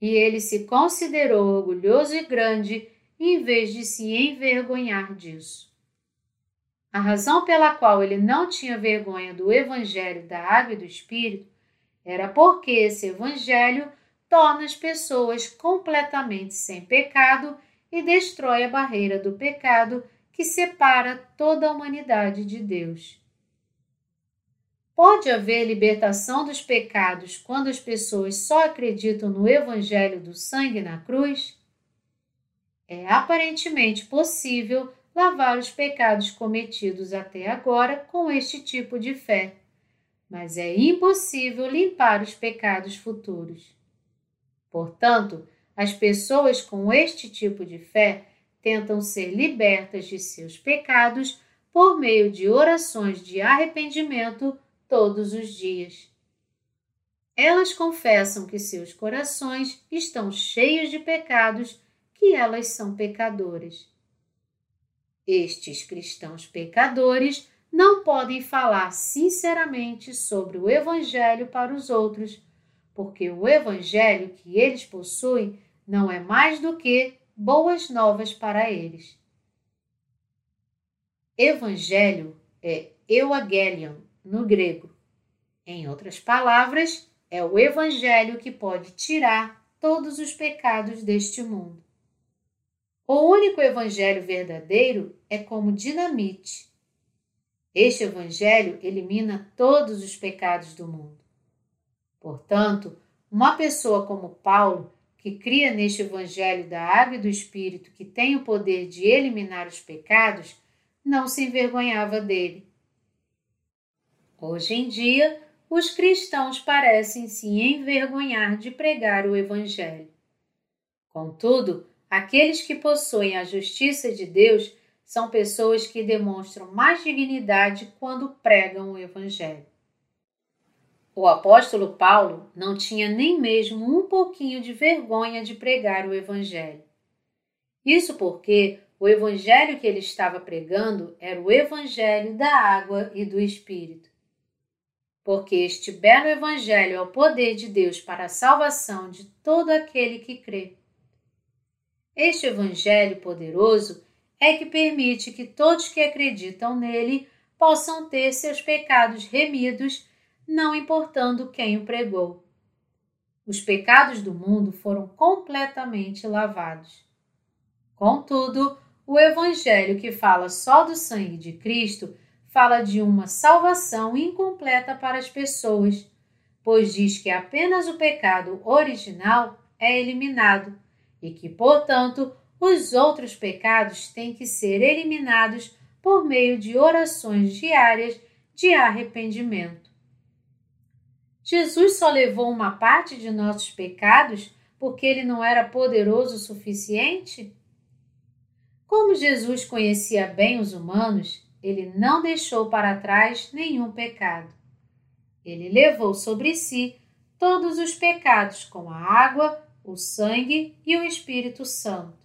e ele se considerou orgulhoso e grande em vez de se envergonhar disso. A razão pela qual ele não tinha vergonha do Evangelho da Água e do Espírito era porque esse Evangelho torna as pessoas completamente sem pecado e destrói a barreira do pecado que separa toda a humanidade de Deus. Pode haver libertação dos pecados quando as pessoas só acreditam no Evangelho do sangue na cruz? É aparentemente possível lavar os pecados cometidos até agora com este tipo de fé, mas é impossível limpar os pecados futuros. Portanto, as pessoas com este tipo de fé tentam ser libertas de seus pecados por meio de orações de arrependimento todos os dias. Elas confessam que seus corações estão cheios de pecados, que elas são pecadoras. Estes cristãos pecadores não podem falar sinceramente sobre o Evangelho para os outros, porque o Evangelho que eles possuem não é mais do que boas novas para eles. Evangelho é euagelion, no grego. Em outras palavras, é o Evangelho que pode tirar todos os pecados deste mundo. O único Evangelho verdadeiro é como dinamite. Este Evangelho elimina todos os pecados do mundo. Portanto, uma pessoa como Paulo, que cria neste Evangelho da água e do Espírito que tem o poder de eliminar os pecados, não se envergonhava dele Hoje em dia, os cristãos parecem se envergonhar de pregar o Evangelho. Contudo, aqueles que possuem a justiça de Deus são pessoas que demonstram mais dignidade quando pregam o Evangelho. O apóstolo Paulo não tinha nem mesmo um pouquinho de vergonha de pregar o Evangelho. Isso porque o Evangelho que ele estava pregando era o Evangelho da água e do Espírito porque este belo Evangelho é o poder de Deus para a salvação de todo aquele que crê. Este Evangelho poderoso é que permite que todos que acreditam nele possam ter seus pecados remidos, não importando quem o pregou. Os pecados do mundo foram completamente lavados. Contudo, o Evangelho que fala só do sangue de Cristo fala de uma salvação incompleta para as pessoas, pois diz que apenas o pecado original é eliminado e que, portanto, os outros pecados têm que ser eliminados por meio de orações diárias de arrependimento. Jesus só levou uma parte de nossos pecados porque ele não era poderoso o suficiente? Como Jesus conhecia bem os humanos, ele não deixou para trás nenhum pecado. Ele levou sobre si todos os pecados com a água, o sangue e o Espírito Santo.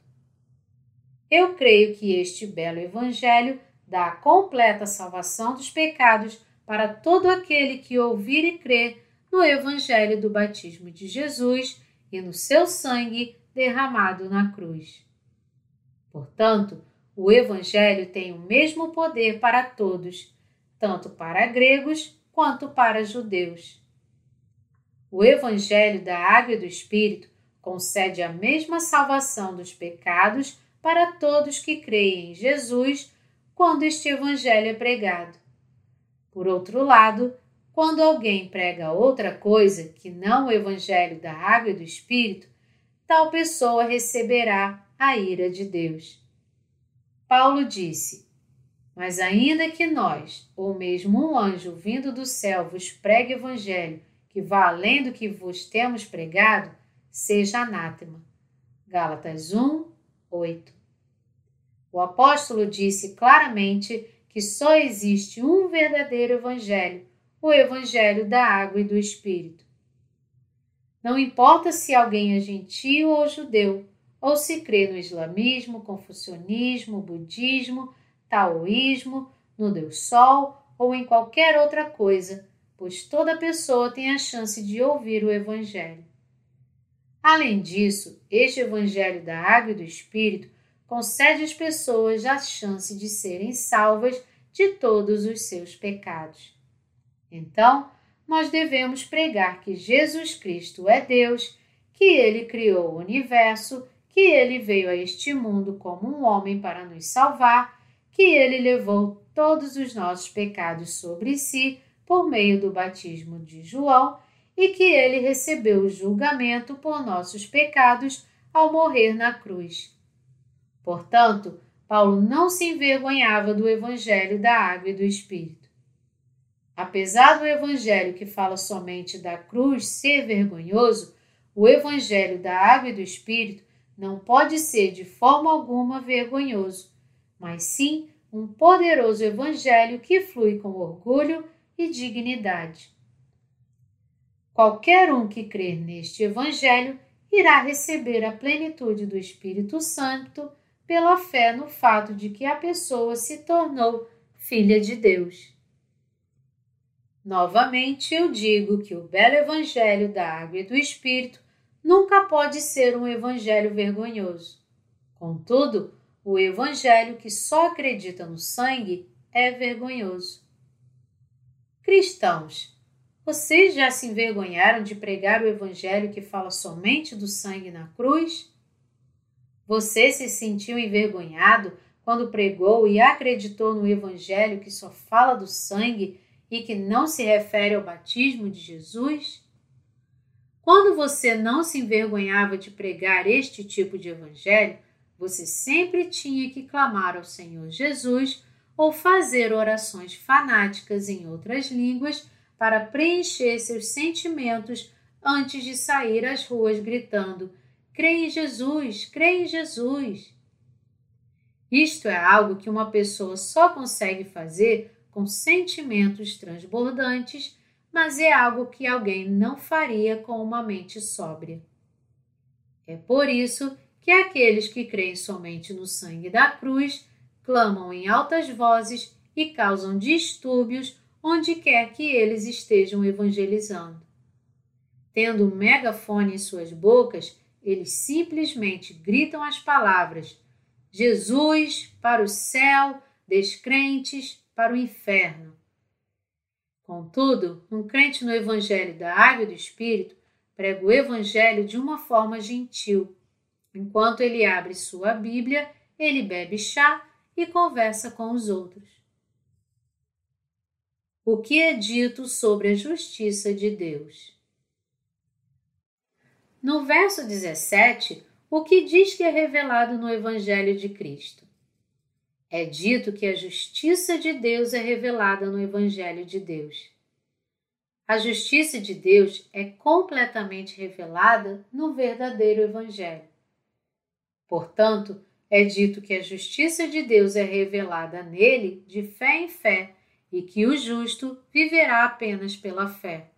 Eu creio que este belo Evangelho dá a completa salvação dos pecados para todo aquele que ouvir e crer no Evangelho do batismo de Jesus e no seu sangue derramado na cruz. Portanto, o Evangelho tem o mesmo poder para todos, tanto para gregos quanto para judeus. O Evangelho da Água e do Espírito concede a mesma salvação dos pecados para todos que creem em Jesus quando este Evangelho é pregado. Por outro lado, quando alguém prega outra coisa que não o Evangelho da Água e do Espírito, tal pessoa receberá a ira de Deus. Paulo disse: Mas ainda que nós, ou mesmo um anjo vindo do céu, vos pregue evangelho que vá além do que vos temos pregado, seja anátema. Gálatas 1, 8. O apóstolo disse claramente que só existe um verdadeiro evangelho, o evangelho da água e do espírito. Não importa se alguém é gentio ou judeu, ou se crê no islamismo, confucionismo, budismo, taoísmo, no Deus Sol ou em qualquer outra coisa, pois toda pessoa tem a chance de ouvir o Evangelho. Além disso, este Evangelho da Água e do Espírito concede às pessoas a chance de serem salvas de todos os seus pecados. Então, nós devemos pregar que Jesus Cristo é Deus, que Ele criou o universo que ele veio a este mundo como um homem para nos salvar, que ele levou todos os nossos pecados sobre si por meio do batismo de João e que ele recebeu o julgamento por nossos pecados ao morrer na cruz. Portanto, Paulo não se envergonhava do Evangelho da Água e do Espírito. Apesar do Evangelho que fala somente da cruz ser vergonhoso, o Evangelho da Água e do Espírito não pode ser de forma alguma vergonhoso, mas sim um poderoso evangelho que flui com orgulho e dignidade. Qualquer um que crer neste evangelho irá receber a plenitude do Espírito Santo pela fé no fato de que a pessoa se tornou filha de Deus. Novamente eu digo que o belo evangelho da água e do Espírito nunca pode ser um evangelho vergonhoso. Contudo, o evangelho que só acredita no sangue é vergonhoso. Cristãos, vocês já se envergonharam de pregar o evangelho que fala somente do sangue na cruz? Você se sentiu envergonhado quando pregou e acreditou no evangelho que só fala do sangue e que não se refere ao batismo de Jesus? Quando você não se envergonhava de pregar este tipo de evangelho, você sempre tinha que clamar ao Senhor Jesus ou fazer orações fanáticas em outras línguas para preencher seus sentimentos antes de sair às ruas gritando: Creia em Jesus, creia em Jesus. Isto é algo que uma pessoa só consegue fazer com sentimentos transbordantes mas é algo que alguém não faria com uma mente sóbria. É por isso que aqueles que creem somente no sangue da cruz clamam em altas vozes e causam distúrbios onde quer que eles estejam evangelizando. Tendo um megafone em suas bocas, eles simplesmente gritam as palavras: Jesus para o céu, descrentes para o inferno. Contudo, um crente no Evangelho da Água e do Espírito prega o Evangelho de uma forma gentil. Enquanto ele abre sua Bíblia, ele bebe chá e conversa com os outros. O que é dito sobre a justiça de Deus? No verso 17, o que diz que é revelado no Evangelho de Cristo. É dito que a justiça de Deus é revelada no Evangelho de Deus. A justiça de Deus é completamente revelada no verdadeiro Evangelho. Portanto, é dito que a justiça de Deus é revelada nele de fé em fé e que o justo viverá apenas pela fé.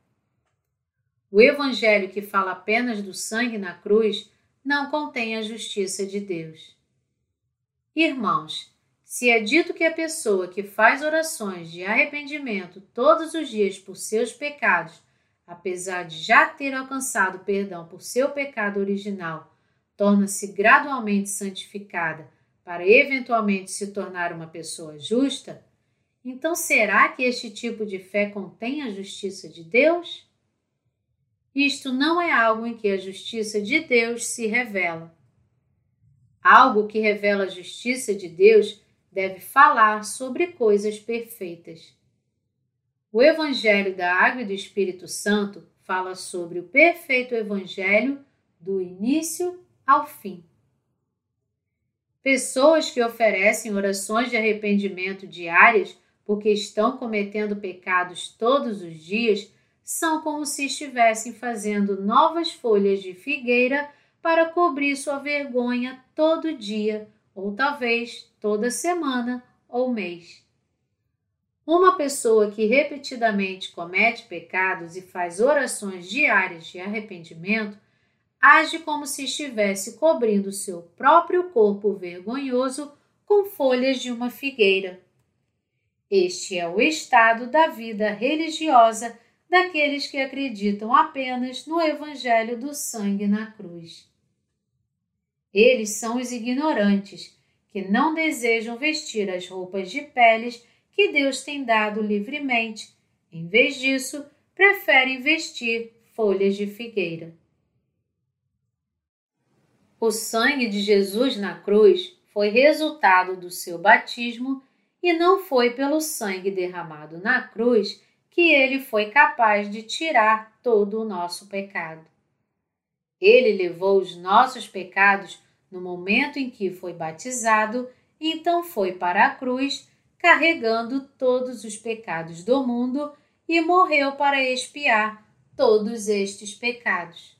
O Evangelho que fala apenas do sangue na cruz não contém a justiça de Deus. Irmãos, se é dito que a pessoa que faz orações de arrependimento todos os dias por seus pecados, apesar de já ter alcançado perdão por seu pecado original, torna-se gradualmente santificada para eventualmente se tornar uma pessoa justa, então será que este tipo de fé contém a justiça de Deus? Isto não é algo em que a justiça de Deus se revela. Algo que revela a justiça de Deus deve falar sobre coisas perfeitas. O Evangelho da Água e do Espírito Santo fala sobre o perfeito Evangelho do início ao fim. Pessoas que oferecem orações de arrependimento diárias porque estão cometendo pecados todos os dias são como se estivessem fazendo novas folhas de figueira para cobrir sua vergonha todo dia, ou talvez toda semana ou mês. Uma pessoa que repetidamente comete pecados e faz orações diárias de arrependimento age como se estivesse cobrindo seu próprio corpo vergonhoso com folhas de uma figueira. Este é o estado da vida religiosa daqueles que acreditam apenas no Evangelho do sangue na cruz. Eles são os ignorantes, que não desejam vestir as roupas de peles que Deus tem dado livremente. Em vez disso, preferem vestir folhas de figueira. O sangue de Jesus na cruz foi resultado do seu batismo e não foi pelo sangue derramado na cruz que ele foi capaz de tirar todo o nosso pecado. Ele levou os nossos pecados no momento em que foi batizado, então foi para a cruz, carregando todos os pecados do mundo e morreu para expiar todos estes pecados.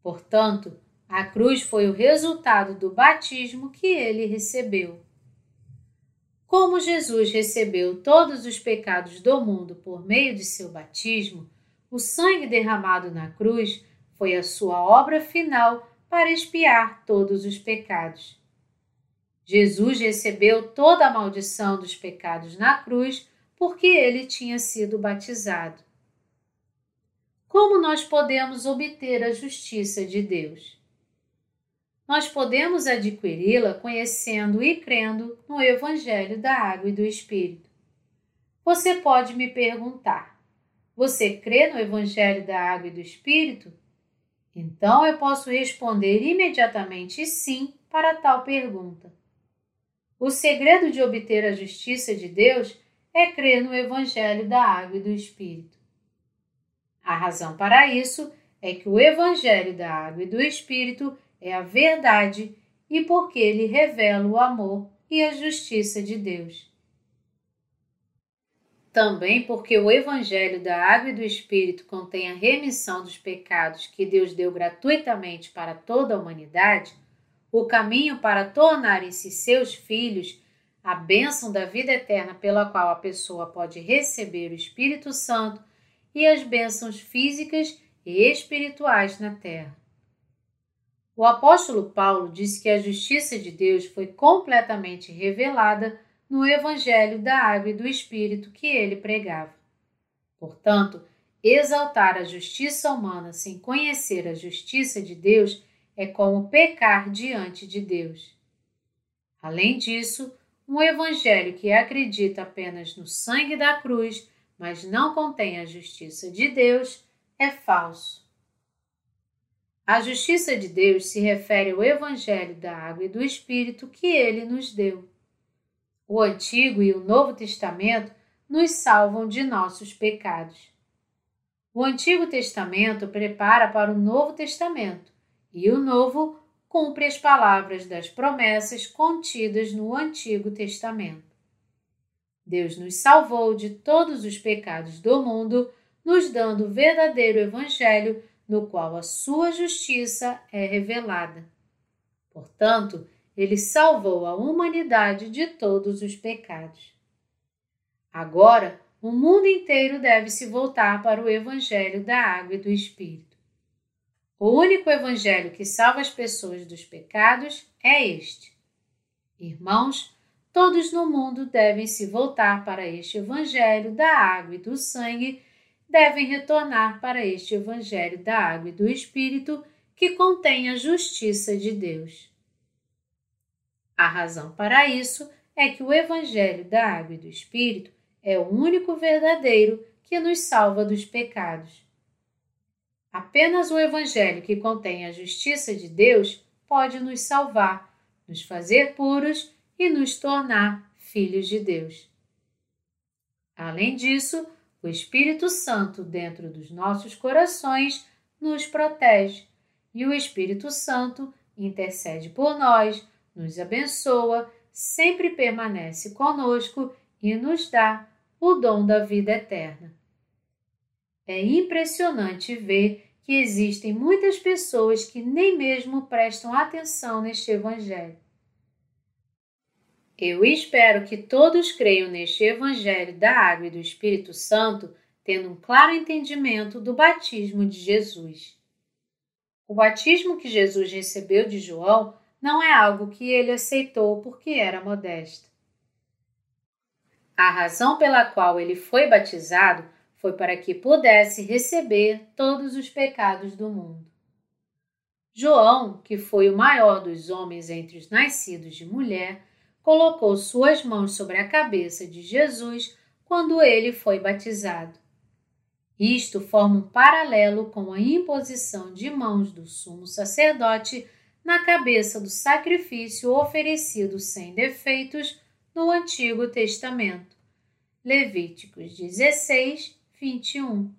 Portanto, a cruz foi o resultado do batismo que ele recebeu. Como Jesus recebeu todos os pecados do mundo por meio de seu batismo, o sangue derramado na cruz foi a sua obra final para expiar todos os pecados. Jesus recebeu toda a maldição dos pecados na cruz porque ele tinha sido batizado. Como nós podemos obter a justiça de Deus? nós podemos adquiri-la conhecendo e crendo no Evangelho da Água e do Espírito. Você pode me perguntar: você crê no Evangelho da Água e do Espírito? Então eu posso responder imediatamente sim para tal pergunta. O segredo de obter a justiça de Deus é crer no Evangelho da Água e do Espírito. A razão para isso é que o Evangelho da Água e do Espírito é a verdade e porque ele revela o amor e a justiça de Deus. Também porque o Evangelho da Água e do Espírito contém a remissão dos pecados que Deus deu gratuitamente para toda a humanidade, o caminho para tornarem-se seus filhos, a bênção da vida eterna pela qual a pessoa pode receber o Espírito Santo e as bênçãos físicas e espirituais na terra. O apóstolo Paulo disse que a justiça de Deus foi completamente revelada no Evangelho da Água e do Espírito que ele pregava. Portanto, exaltar a justiça humana sem conhecer a justiça de Deus é como pecar diante de Deus. Além disso, um evangelho que acredita apenas no sangue da cruz, mas não contém a justiça de Deus, é falso. A justiça de Deus se refere ao Evangelho da Água e do Espírito que ele nos deu. O Antigo e o Novo Testamento nos salvam de nossos pecados. O Antigo Testamento prepara para o Novo Testamento e o Novo cumpre as palavras das promessas contidas no Antigo Testamento. Deus nos salvou de todos os pecados do mundo, nos dando o verdadeiro Evangelho, no qual a sua justiça é revelada. Portanto, ele salvou a humanidade de todos os pecados. Agora, o mundo inteiro deve se voltar para o Evangelho da Água e do Espírito. O único Evangelho que salva as pessoas dos pecados é este. Irmãos, todos no mundo devem se voltar para este Evangelho da Água e do Sangue, devem retornar para este Evangelho da Água e do Espírito que contém a justiça de Deus. A razão para isso é que o Evangelho da Água e do Espírito é o único verdadeiro que nos salva dos pecados. Apenas o Evangelho que contém a justiça de Deus pode nos salvar, nos fazer puros e nos tornar filhos de Deus. Além disso, o Espírito Santo dentro dos nossos corações nos protege e o Espírito Santo intercede por nós, nos abençoa, sempre permanece conosco e nos dá o dom da vida eterna. É impressionante ver que existem muitas pessoas que nem mesmo prestam atenção neste Evangelho. Eu espero que todos creiam neste Evangelho da Água e do Espírito Santo, tendo um claro entendimento do batismo de Jesus. O batismo que Jesus recebeu de João não é algo que ele aceitou porque era modesto. A razão pela qual ele foi batizado foi para que pudesse receber todos os pecados do mundo. João, que foi o maior dos homens entre os nascidos de mulher, colocou suas mãos sobre a cabeça de Jesus quando ele foi batizado. Isto forma um paralelo com a imposição de mãos do sumo sacerdote na cabeça do sacrifício oferecido sem defeitos no Antigo Testamento. Levíticos 16, 21.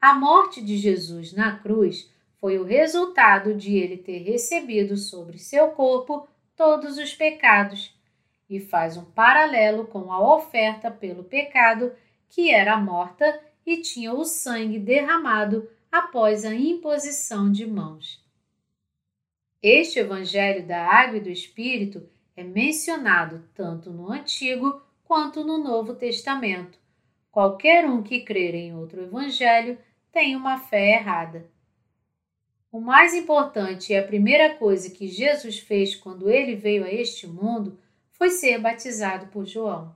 A morte de Jesus na cruz foi o resultado de ele ter recebido sobre seu corpo todos os pecados e faz um paralelo com a oferta pelo pecado que era morta e tinha o sangue derramado após a imposição de mãos. Este Evangelho da Água e do Espírito é mencionado tanto no Antigo quanto no Novo Testamento. Qualquer um que crer em outro evangelho tem uma fé errada. O mais importante e a primeira coisa que Jesus fez quando ele veio a este mundo foi ser batizado por João.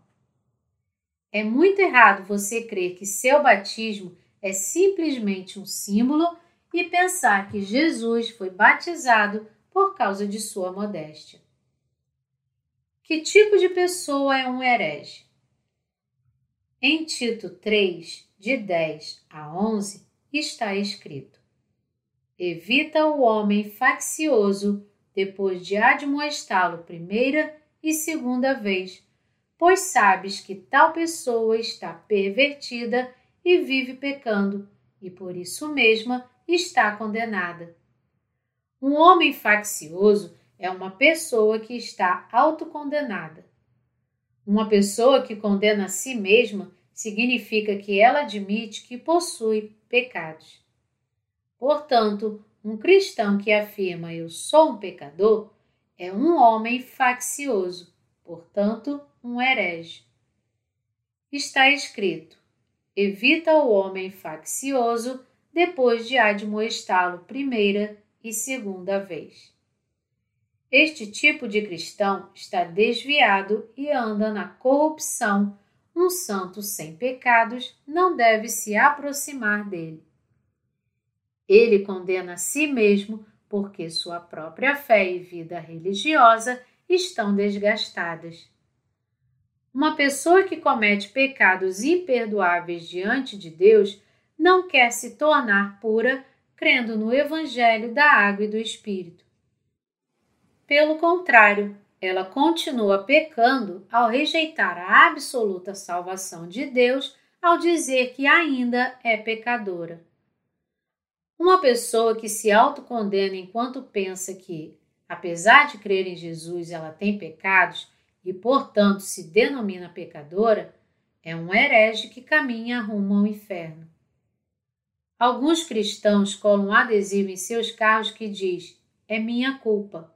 É muito errado você crer que seu batismo é simplesmente um símbolo e pensar que Jesus foi batizado por causa de sua modéstia. Que tipo de pessoa é um herege? Em Tito 3, de 10 a 11, está escrito: Evita o homem faccioso depois de admoestá-lo primeira e segunda vez, pois sabes que tal pessoa está pervertida e vive pecando, e por isso mesma está condenada. Um homem faccioso é uma pessoa que está autocondenada. Uma pessoa que condena a si mesma significa que ela admite que possui pecados. Portanto, um cristão que afirma eu sou um pecador é um homem faccioso, portanto, um herege. Está escrito: evita o homem faccioso depois de admoestá-lo primeira e segunda vez. Este tipo de cristão está desviado e anda na corrupção. Um santo sem pecados não deve se aproximar dele. Ele condena a si mesmo porque sua própria fé e vida religiosa estão desgastadas. Uma pessoa que comete pecados imperdoáveis diante de Deus não quer se tornar pura crendo no Evangelho da Água e do Espírito. Pelo contrário, ela continua pecando ao rejeitar a absoluta salvação de Deus ao dizer que ainda é pecadora. Uma pessoa que se autocondena enquanto pensa que, apesar de crer em Jesus, ela tem pecados e, portanto, se denomina pecadora, é um herege que caminha rumo ao inferno. Alguns cristãos colam um adesivo em seus carros que diz: É minha culpa.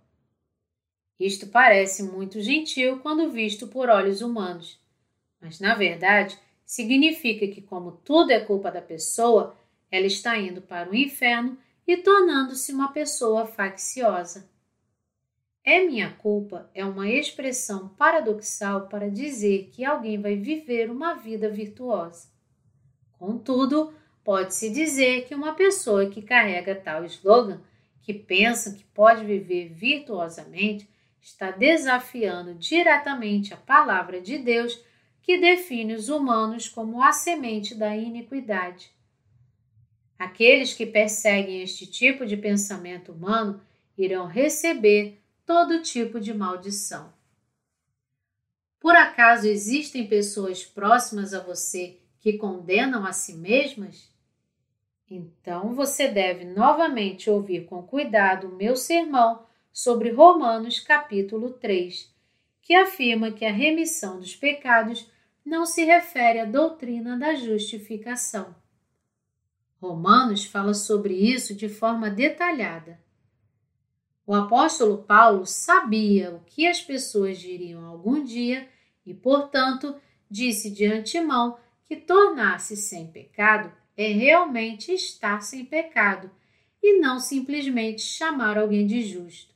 Isto parece muito gentil quando visto por olhos humanos, mas na verdade significa que, como tudo é culpa da pessoa, ela está indo para o inferno e tornando-se uma pessoa facciosa. É minha culpa é uma expressão paradoxal para dizer que alguém vai viver uma vida virtuosa. Contudo, pode-se dizer que uma pessoa que carrega tal slogan, que pensa que pode viver virtuosamente, está desafiando diretamente a palavra de Deus que define os humanos como a semente da iniquidade. Aqueles que perseguem este tipo de pensamento humano irão receber todo tipo de maldição. Por acaso existem pessoas próximas a você que condenam a si mesmas? Então você deve novamente ouvir com cuidado o meu sermão sobre Romanos capítulo 3, que afirma que a remissão dos pecados não se refere à doutrina da justificação. Romanos fala sobre isso de forma detalhada. O apóstolo Paulo sabia o que as pessoas diriam algum dia e, portanto, disse de antemão que tornar-se sem pecado é realmente estar sem pecado e não simplesmente chamar alguém de justo.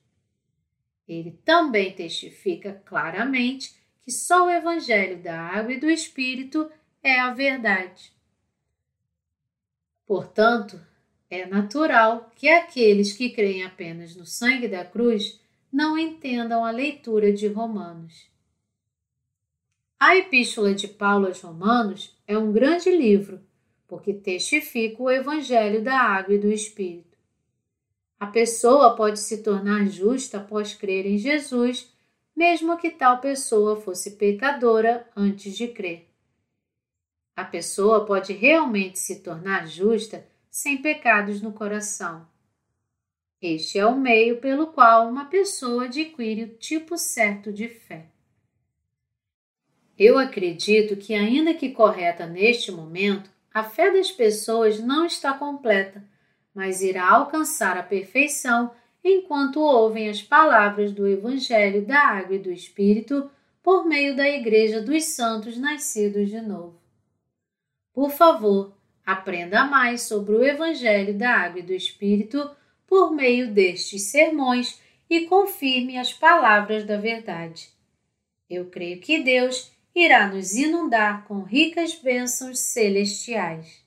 Ele também testifica claramente que só o Evangelho da Água e do Espírito é a verdade. Portanto, é natural que aqueles que creem apenas no sangue da cruz não entendam a leitura de Romanos. A Epístola de Paulo aos Romanos é um grande livro, porque testifica o Evangelho da Água e do Espírito. A pessoa pode se tornar justa após crer em Jesus mesmo que tal pessoa fosse pecadora antes de crer. A pessoa pode realmente se tornar justa sem pecados no coração. Este é o meio pelo qual uma pessoa adquire o tipo certo de fé. Eu acredito que, ainda que correta neste momento, a fé das pessoas não está completa, mas irá alcançar a perfeição enquanto ouvem as palavras do Evangelho da Água e do Espírito por meio da Igreja dos Santos nascidos de novo. Por favor, aprenda mais sobre o Evangelho da Água e do Espírito por meio destes sermões e confirme as palavras da verdade. Eu creio que Deus irá nos inundar com ricas bênçãos celestiais.